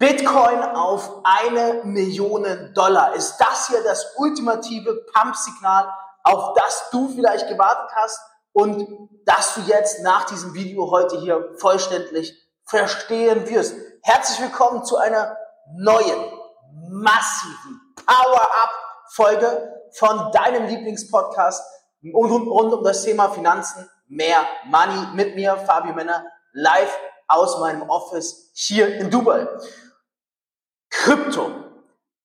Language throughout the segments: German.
Bitcoin auf eine Million Dollar. Ist das hier das ultimative Pump-Signal, auf das du vielleicht gewartet hast und das du jetzt nach diesem Video heute hier vollständig verstehen wirst? Herzlich willkommen zu einer neuen, massiven Power-Up-Folge von deinem Lieblingspodcast rund, rund um das Thema Finanzen, mehr Money mit mir, Fabio Männer, live aus meinem Office hier in Dubai. Krypto.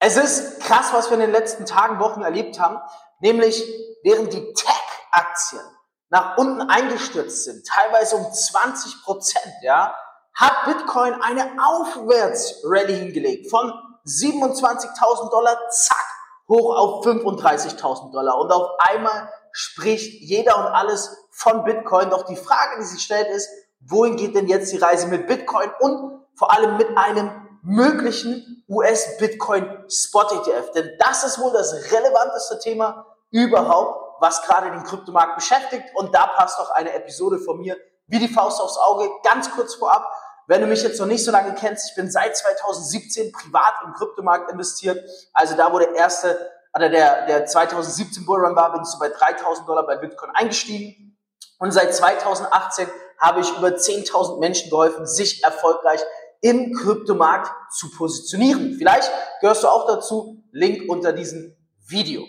Es ist krass, was wir in den letzten Tagen, Wochen erlebt haben, nämlich während die Tech-Aktien nach unten eingestürzt sind, teilweise um 20 Prozent, ja, hat Bitcoin eine Aufwärtsrallye hingelegt von 27.000 Dollar, zack, hoch auf 35.000 Dollar. Und auf einmal spricht jeder und alles von Bitcoin. Doch die Frage, die sich stellt, ist, wohin geht denn jetzt die Reise mit Bitcoin und vor allem mit einem möglichen US-Bitcoin Spot ETF. Denn das ist wohl das relevanteste Thema überhaupt, was gerade den Kryptomarkt beschäftigt. Und da passt auch eine Episode von mir wie die Faust aufs Auge. Ganz kurz vorab, wenn du mich jetzt noch nicht so lange kennst, ich bin seit 2017 privat im Kryptomarkt investiert. Also da, der erste, oder der, der 2017 Bullrun war, bin ich so bei 3000 Dollar bei Bitcoin eingestiegen. Und seit 2018 habe ich über 10.000 Menschen geholfen, sich erfolgreich im Kryptomarkt zu positionieren. Vielleicht gehörst du auch dazu. Link unter diesem Video.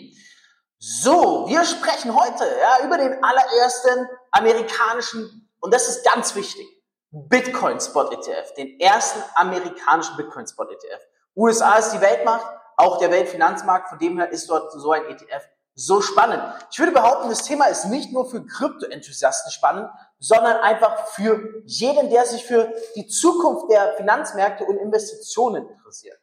So, wir sprechen heute ja, über den allerersten amerikanischen, und das ist ganz wichtig, Bitcoin Spot ETF, den ersten amerikanischen Bitcoin Spot ETF. USA ist die Weltmacht, auch der Weltfinanzmarkt, von dem her ist dort so ein ETF so spannend. Ich würde behaupten, das Thema ist nicht nur für Krypto-Enthusiasten spannend, sondern einfach für jeden, der sich für die Zukunft der Finanzmärkte und Investitionen interessiert.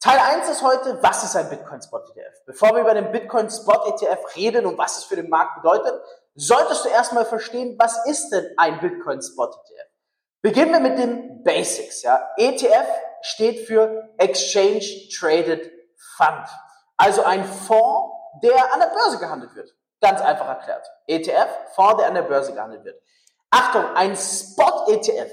Teil 1 ist heute, was ist ein Bitcoin Spot ETF? Bevor wir über den Bitcoin Spot ETF reden und was es für den Markt bedeutet, solltest du erstmal verstehen, was ist denn ein Bitcoin Spot ETF? Beginnen wir mit den Basics, ja. ETF steht für Exchange Traded Fund. Also ein Fonds, der an der Börse gehandelt wird. Ganz einfach erklärt. ETF, Fonds, der an der Börse gehandelt wird. Achtung, ein Spot-ETF.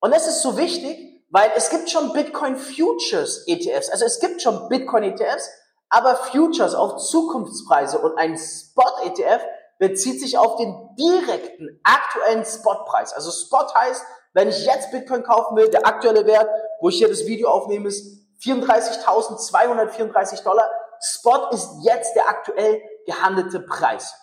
Und das ist so wichtig, weil es gibt schon Bitcoin Futures ETFs. Also es gibt schon Bitcoin ETFs, aber Futures auf Zukunftspreise und ein Spot ETF bezieht sich auf den direkten aktuellen Spotpreis. Also Spot heißt, wenn ich jetzt Bitcoin kaufen will, der aktuelle Wert, wo ich hier das Video aufnehme, ist 34.234 Dollar. Spot ist jetzt der aktuell gehandelte Preis.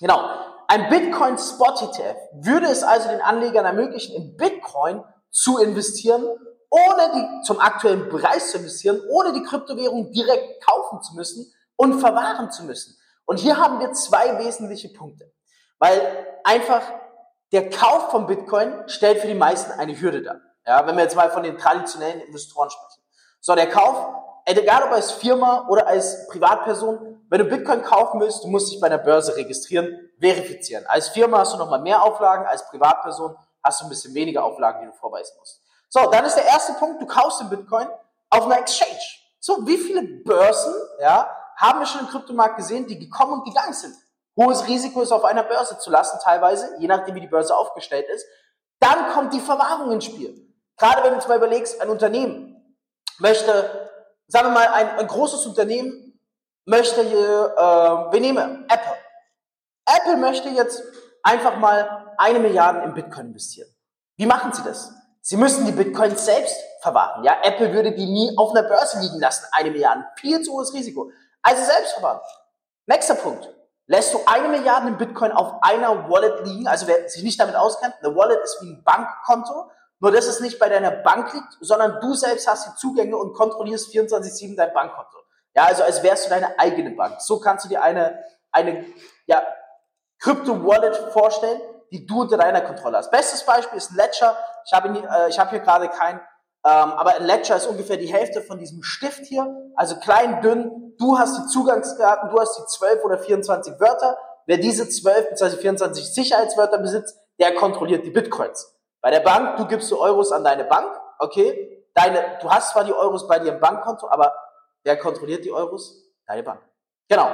Genau. Ein Bitcoin Spot ETF würde es also den Anlegern ermöglichen, in Bitcoin zu investieren, ohne die, zum aktuellen Preis zu investieren, ohne die Kryptowährung direkt kaufen zu müssen und verwahren zu müssen. Und hier haben wir zwei wesentliche Punkte. Weil einfach der Kauf von Bitcoin stellt für die meisten eine Hürde dar. Ja, wenn wir jetzt mal von den traditionellen Investoren sprechen. So, der Kauf egal ob als Firma oder als Privatperson, wenn du Bitcoin kaufen willst, du musst dich bei der Börse registrieren, verifizieren. Als Firma hast du nochmal mehr Auflagen, als Privatperson hast du ein bisschen weniger Auflagen, die du vorweisen musst. So, dann ist der erste Punkt, du kaufst den Bitcoin auf einer Exchange. So, wie viele Börsen, ja, haben wir schon im Kryptomarkt gesehen, die gekommen und gegangen sind? Hohes Risiko ist auf einer Börse zu lassen, teilweise, je nachdem wie die Börse aufgestellt ist. Dann kommt die Verwahrung ins Spiel. Gerade wenn du zum Beispiel überlegst, ein Unternehmen möchte sagen wir mal, ein, ein großes Unternehmen möchte hier, äh, wir nehmen Apple. Apple möchte jetzt einfach mal eine Milliarde in Bitcoin investieren. Wie machen sie das? Sie müssen die Bitcoins selbst verwahren. Ja, Apple würde die nie auf einer Börse liegen lassen, eine Milliarde. Viel zu hohes Risiko. Also selbst verwahren. Nächster Punkt. Lässt du eine Milliarde in Bitcoin auf einer Wallet liegen, also wer sich nicht damit auskennt, eine Wallet ist wie ein Bankkonto, nur dass es nicht bei deiner Bank liegt, sondern du selbst hast die Zugänge und kontrollierst 24-7 dein Bankkonto. Ja, also als wärst du deine eigene Bank. So kannst du dir eine, eine ja, Crypto-Wallet vorstellen, die du unter deiner Kontrolle hast. Bestes Beispiel ist Ledger. Ich habe äh, ich hab hier gerade kein, ähm, aber ein Ledger ist ungefähr die Hälfte von diesem Stift hier. Also klein, dünn. Du hast die Zugangsdaten, du hast die 12 oder 24 Wörter. Wer diese 12 bzw. 24 Sicherheitswörter besitzt, der kontrolliert die Bitcoins. Bei der Bank, du gibst du Euros an deine Bank, okay? Deine, du hast zwar die Euros bei dir im Bankkonto, aber wer kontrolliert die Euros? Deine Bank. Genau.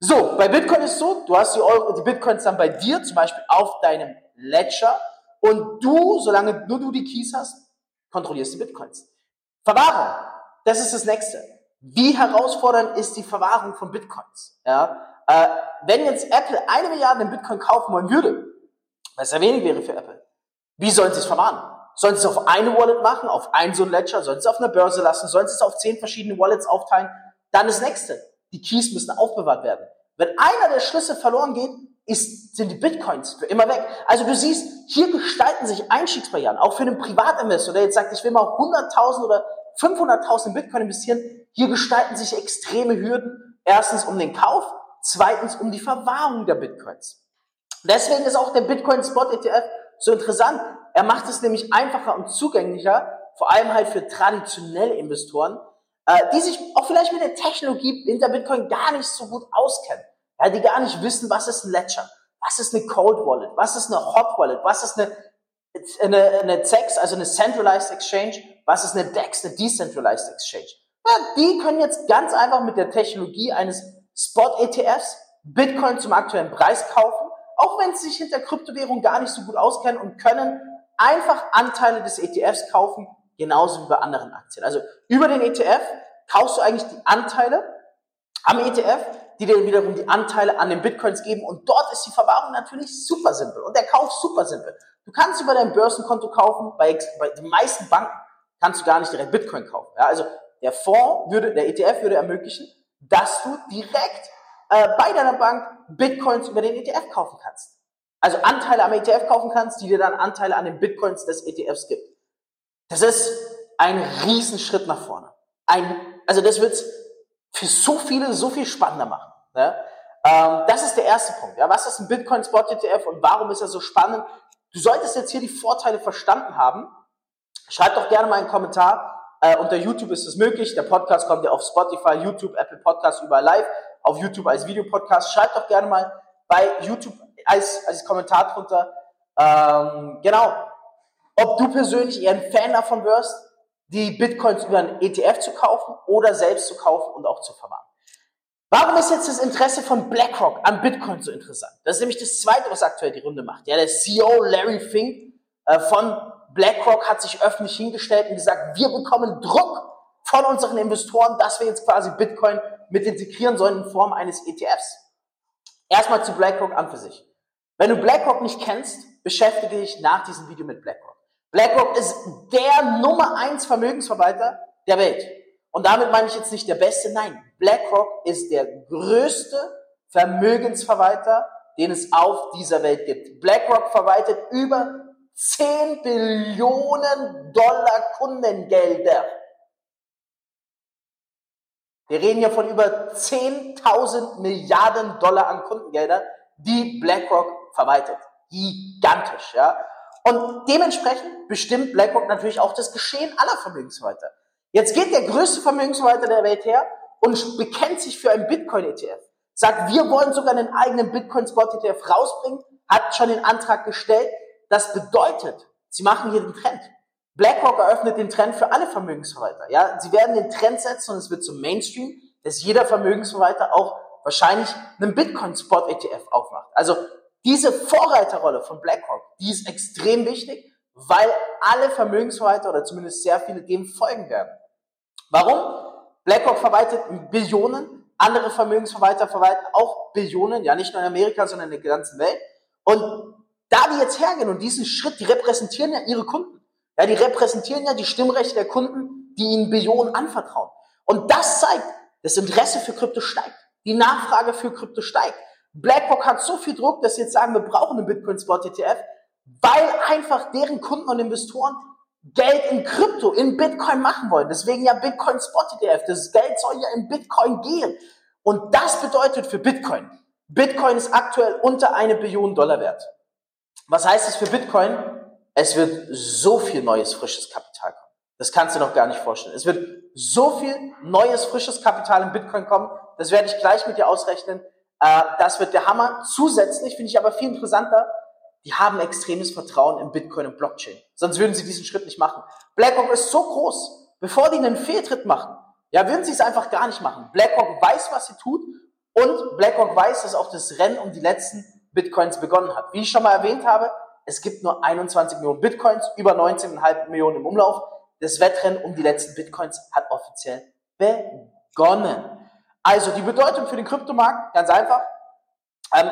So, bei Bitcoin ist so, du hast die, Euro, die Bitcoins dann bei dir, zum Beispiel auf deinem Ledger, und du, solange nur du die Keys hast, kontrollierst die Bitcoins. Verwahrung, das ist das nächste. Wie herausfordernd ist die Verwahrung von Bitcoins? Ja, äh, wenn jetzt Apple eine Milliarde in Bitcoin kaufen wollen würde, was ja wenig wäre für Apple, wie sollen sie es verwahren? Sollen sie es auf eine Wallet machen, auf ein so ein Ledger? Sollen sie es auf einer Börse lassen? Sollen sie es auf zehn verschiedene Wallets aufteilen? Dann das nächste. Die Keys müssen aufbewahrt werden. Wenn einer der Schlüssel verloren geht, ist, sind die Bitcoins für immer weg. Also du siehst, hier gestalten sich Einstiegsbarrieren, auch für einen Privatinvestor, der jetzt sagt, ich will mal 100.000 oder 500.000 in Bitcoin investieren. Hier gestalten sich extreme Hürden. Erstens um den Kauf, zweitens um die Verwahrung der Bitcoins. Deswegen ist auch der Bitcoin Spot ETF so interessant. Er macht es nämlich einfacher und zugänglicher, vor allem halt für traditionelle Investoren, äh, die sich auch vielleicht mit der Technologie hinter Bitcoin gar nicht so gut auskennen. Ja, die gar nicht wissen, was ist ein Ledger, was ist eine Cold Wallet, was ist eine Hot Wallet, was ist eine, eine, eine CEX, also eine Centralized Exchange, was ist eine DEX, eine Decentralized Exchange. Ja, die können jetzt ganz einfach mit der Technologie eines Spot-ETFs Bitcoin zum aktuellen Preis kaufen, auch wenn sie sich hinter Kryptowährung gar nicht so gut auskennen und können einfach Anteile des ETFs kaufen, genauso wie bei anderen Aktien. Also über den ETF kaufst du eigentlich die Anteile am ETF, die dir wiederum die Anteile an den Bitcoins geben und dort ist die Verwahrung natürlich super simpel und der Kauf super simpel. Du kannst über dein Börsenkonto kaufen, bei, bei den meisten Banken kannst du gar nicht direkt Bitcoin kaufen. Ja, also der Fonds würde, der ETF würde ermöglichen, dass du direkt äh, bei deiner Bank Bitcoins über den ETF kaufen kannst. Also Anteile am ETF kaufen kannst, die dir dann Anteile an den Bitcoins des ETFs gibt. Das ist ein Riesenschritt nach vorne. Ein, also das wird für so viele so viel spannender machen. Ne? Ähm, das ist der erste Punkt. Ja? Was ist ein Bitcoin Spot ETF und warum ist er so spannend? Du solltest jetzt hier die Vorteile verstanden haben. Schreib doch gerne mal einen Kommentar. Äh, unter YouTube ist es möglich. Der Podcast kommt ja auf Spotify, YouTube, Apple Podcast überall live. Auf YouTube als Videopodcast. Schreib doch gerne mal bei YouTube als, als Kommentar drunter. Ähm, genau. Ob du persönlich eher ein Fan davon wirst, die Bitcoins über einen ETF zu kaufen oder selbst zu kaufen und auch zu verwahren. Warum ist jetzt das Interesse von BlackRock an Bitcoin so interessant? Das ist nämlich das Zweite, was aktuell die Runde macht. Ja, der CEO Larry Fink äh, von BlackRock hat sich öffentlich hingestellt und gesagt, wir bekommen Druck von unseren Investoren, dass wir jetzt quasi Bitcoin mit integrieren sollen in Form eines ETFs. Erstmal zu BlackRock an für sich. Wenn du BlackRock nicht kennst, beschäftige dich nach diesem Video mit BlackRock. BlackRock ist der Nummer eins Vermögensverwalter der Welt. Und damit meine ich jetzt nicht der beste, nein. BlackRock ist der größte Vermögensverwalter, den es auf dieser Welt gibt. BlackRock verwaltet über 10 Billionen Dollar Kundengelder. Wir reden hier von über 10.000 Milliarden Dollar an Kundengelder, die BlackRock verwaltet. Gigantisch, ja. Und dementsprechend bestimmt BlackRock natürlich auch das Geschehen aller Vermögensverwalter. Jetzt geht der größte Vermögensverwalter der Welt her und bekennt sich für einen Bitcoin-ETF. Sagt, wir wollen sogar einen eigenen Bitcoin-Spot-ETF rausbringen, hat schon den Antrag gestellt. Das bedeutet, sie machen hier den Trend. BlackRock eröffnet den Trend für alle Vermögensverwalter. Ja, sie werden den Trend setzen und es wird zum Mainstream, dass jeder Vermögensverwalter auch wahrscheinlich einen Bitcoin-Spot-ETF aufmacht. Also diese Vorreiterrolle von BlackRock, die ist extrem wichtig, weil alle Vermögensverwalter oder zumindest sehr viele dem folgen werden. Warum? BlackRock verwaltet Billionen, andere Vermögensverwalter verwalten auch Billionen, ja nicht nur in Amerika, sondern in der ganzen Welt. Und da die jetzt hergehen und diesen Schritt, die repräsentieren ja ihre Kunden. Ja, die repräsentieren ja die Stimmrechte der Kunden, die ihnen Billionen anvertrauen. Und das zeigt, das Interesse für Krypto steigt. Die Nachfrage für Krypto steigt. BlackRock hat so viel Druck, dass sie jetzt sagen, wir brauchen einen Bitcoin Spot ETF, weil einfach deren Kunden und Investoren Geld in Krypto, in Bitcoin machen wollen. Deswegen ja Bitcoin Spot ETF. Das Geld soll ja in Bitcoin gehen. Und das bedeutet für Bitcoin, Bitcoin ist aktuell unter eine Billion Dollar wert. Was heißt es für Bitcoin? Es wird so viel neues, frisches Kapital kommen. Das kannst du noch gar nicht vorstellen. Es wird so viel neues, frisches Kapital in Bitcoin kommen. Das werde ich gleich mit dir ausrechnen. Äh, das wird der Hammer. Zusätzlich finde ich aber viel interessanter, die haben extremes Vertrauen in Bitcoin und Blockchain. Sonst würden sie diesen Schritt nicht machen. BlackRock ist so groß, bevor die einen Fehltritt machen, ja, würden sie es einfach gar nicht machen. BlackRock weiß, was sie tut und BlackRock weiß, dass auch das Rennen um die letzten Bitcoins begonnen hat. Wie ich schon mal erwähnt habe, es gibt nur 21 Millionen Bitcoins, über 19,5 Millionen im Umlauf. das Wettrennen um die letzten Bitcoins hat offiziell begonnen. Also die Bedeutung für den Kryptomarkt, ganz einfach. Ähm,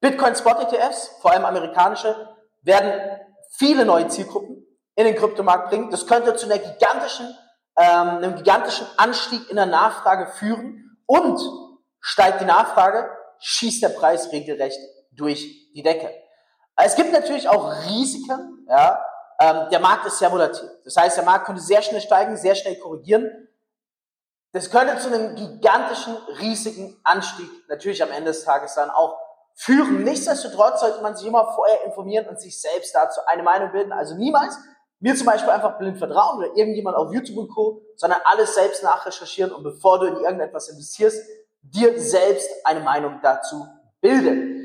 Bitcoin Spot ETFs, vor allem amerikanische, werden viele neue Zielgruppen in den Kryptomarkt bringen. Das könnte zu einer gigantischen, ähm, einem gigantischen Anstieg in der Nachfrage führen und steigt die Nachfrage, schießt der Preis regelrecht durch die Decke. Es gibt natürlich auch Risiken. Ja? Ähm, der Markt ist sehr volatil. Das heißt, der Markt könnte sehr schnell steigen, sehr schnell korrigieren. Das könnte zu einem gigantischen, riesigen Anstieg natürlich am Ende des Tages dann auch führen. Nichtsdestotrotz sollte man sich immer vorher informieren und sich selbst dazu eine Meinung bilden. Also niemals mir zum Beispiel einfach blind vertrauen oder irgendjemand auf YouTube und Co., sondern alles selbst nachrecherchieren und bevor du in irgendetwas investierst, dir selbst eine Meinung dazu bilden.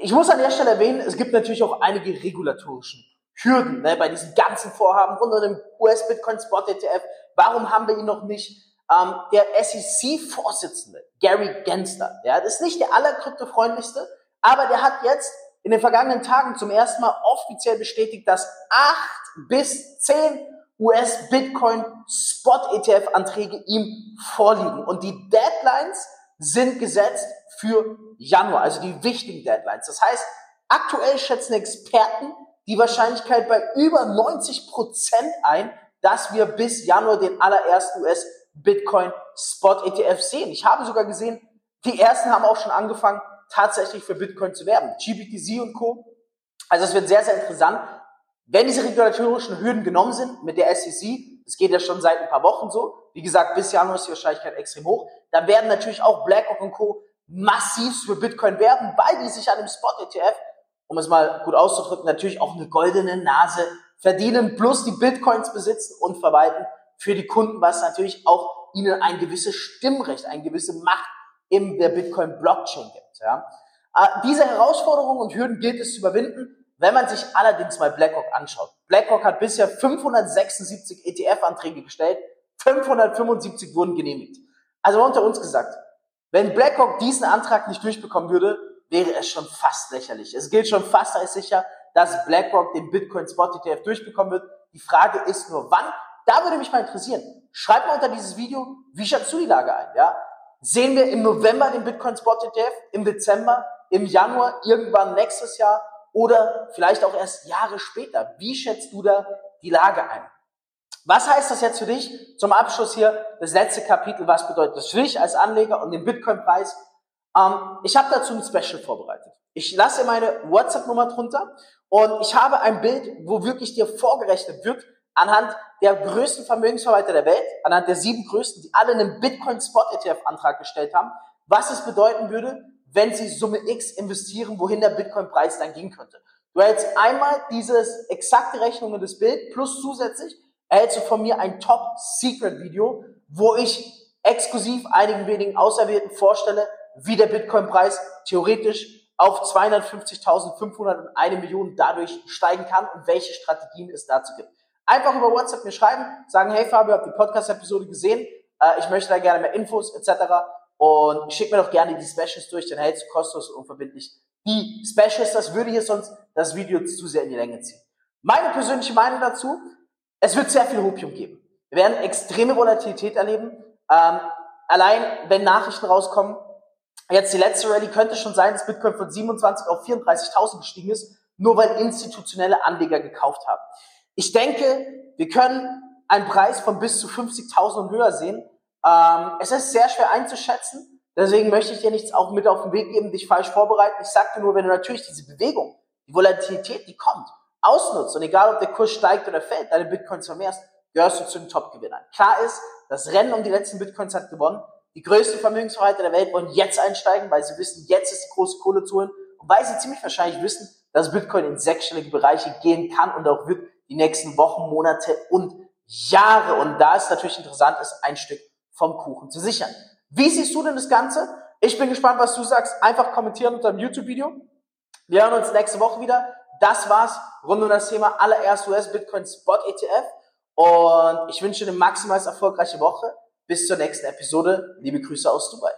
Ich muss an der Stelle erwähnen, es gibt natürlich auch einige regulatorischen Hürden ne, bei diesem ganzen Vorhaben rund um den US-Bitcoin Spot ETF. Warum haben wir ihn noch nicht? Ähm, der SEC-Vorsitzende, Gary Gensler, ja, das ist nicht der allerkryptofreundlichste, aber der hat jetzt in den vergangenen Tagen zum ersten Mal offiziell bestätigt, dass acht bis zehn US-Bitcoin Spot ETF-Anträge ihm vorliegen. Und die Deadlines sind gesetzt für Januar, also die wichtigen Deadlines. Das heißt, aktuell schätzen Experten die Wahrscheinlichkeit bei über 90 Prozent ein, dass wir bis Januar den allerersten US-Bitcoin Spot ETF sehen. Ich habe sogar gesehen, die ersten haben auch schon angefangen, tatsächlich für Bitcoin zu werben. GBTC und Co. Also es wird sehr, sehr interessant. Wenn diese regulatorischen Hürden genommen sind mit der SEC, das geht ja schon seit ein paar Wochen so, wie gesagt, bis Januar ist die Wahrscheinlichkeit extrem hoch, dann werden natürlich auch BlackRock und Co. massiv für Bitcoin werben, weil die sich an dem Spot-ETF, um es mal gut auszudrücken, natürlich auch eine goldene Nase verdienen, plus die Bitcoins besitzen und verwalten für die Kunden, was natürlich auch ihnen ein gewisses Stimmrecht, eine gewisse Macht in der Bitcoin-Blockchain gibt. Ja. Äh, diese Herausforderungen und Hürden gilt es zu überwinden, wenn man sich allerdings mal BlackRock anschaut. BlackRock hat bisher 576 ETF-Anträge gestellt, 575 wurden genehmigt. Also unter uns gesagt, wenn BlackRock diesen Antrag nicht durchbekommen würde, wäre es schon fast lächerlich. Es gilt schon fast als sicher, dass BlackRock den Bitcoin Spot ETF durchbekommen wird. Die Frage ist nur, wann? Da würde mich mal interessieren. Schreib mal unter dieses Video, wie schätzt du die Lage ein? Ja? Sehen wir im November den Bitcoin Spot ETF, im Dezember, im Januar, irgendwann nächstes Jahr oder vielleicht auch erst Jahre später? Wie schätzt du da die Lage ein? Was heißt das jetzt für dich? Zum Abschluss hier das letzte Kapitel. Was bedeutet das für dich als Anleger und den Bitcoin-Preis? Ähm, ich habe dazu ein Special vorbereitet. Ich lasse meine WhatsApp-Nummer drunter und ich habe ein Bild, wo wirklich dir vorgerechnet wird, anhand der größten Vermögensverwalter der Welt, anhand der sieben größten, die alle einen Bitcoin-Spot-ETF-Antrag gestellt haben, was es bedeuten würde, wenn sie Summe X investieren, wohin der Bitcoin-Preis dann gehen könnte. Du erhältst einmal dieses exakte Rechnungen des Bild plus zusätzlich erhältst du von mir ein Top-Secret-Video, wo ich exklusiv einigen wenigen Auserwählten vorstelle, wie der Bitcoin-Preis theoretisch auf 250.500 und eine Million dadurch steigen kann und welche Strategien es dazu gibt. Einfach über WhatsApp mir schreiben, sagen, hey Fabio, habt die Podcast-Episode gesehen? Äh, ich möchte da gerne mehr Infos etc. Und schick mir doch gerne die Specials durch, dann hältst du kostenlos und unverbindlich die Specials. Das würde hier sonst das Video zu sehr in die Länge ziehen. Meine persönliche Meinung dazu, es wird sehr viel Hopium geben. Wir werden extreme Volatilität erleben. Ähm, allein wenn Nachrichten rauskommen, jetzt die letzte Rallye könnte schon sein, dass Bitcoin von 27 auf 34.000 gestiegen ist, nur weil institutionelle Anleger gekauft haben. Ich denke, wir können einen Preis von bis zu 50.000 und höher sehen. Ähm, es ist sehr schwer einzuschätzen. Deswegen möchte ich dir nichts auch mit auf den Weg geben, dich falsch vorbereiten. Ich sagte nur, wenn du natürlich diese Bewegung, die Volatilität, die kommt, ausnutzt und egal ob der Kurs steigt oder fällt, deine Bitcoins vermehrst, gehörst du zu den Top-Gewinnern. Klar ist, das Rennen um die letzten Bitcoins hat gewonnen. Die größten Vermögensverwalter der Welt wollen jetzt einsteigen, weil sie wissen, jetzt ist die große Kohle zu holen und weil sie ziemlich wahrscheinlich wissen, dass Bitcoin in sechsstellige Bereiche gehen kann und auch wird die nächsten Wochen, Monate und Jahre. Und da ist natürlich interessant, ist ein Stück vom Kuchen zu sichern. Wie siehst du denn das Ganze? Ich bin gespannt, was du sagst. Einfach kommentieren unter dem YouTube-Video. Wir hören uns nächste Woche wieder. Das war's rund um das Thema allererst US Bitcoin Spot ETF. Und ich wünsche dir eine maximal erfolgreiche Woche. Bis zur nächsten Episode. Liebe Grüße aus Dubai.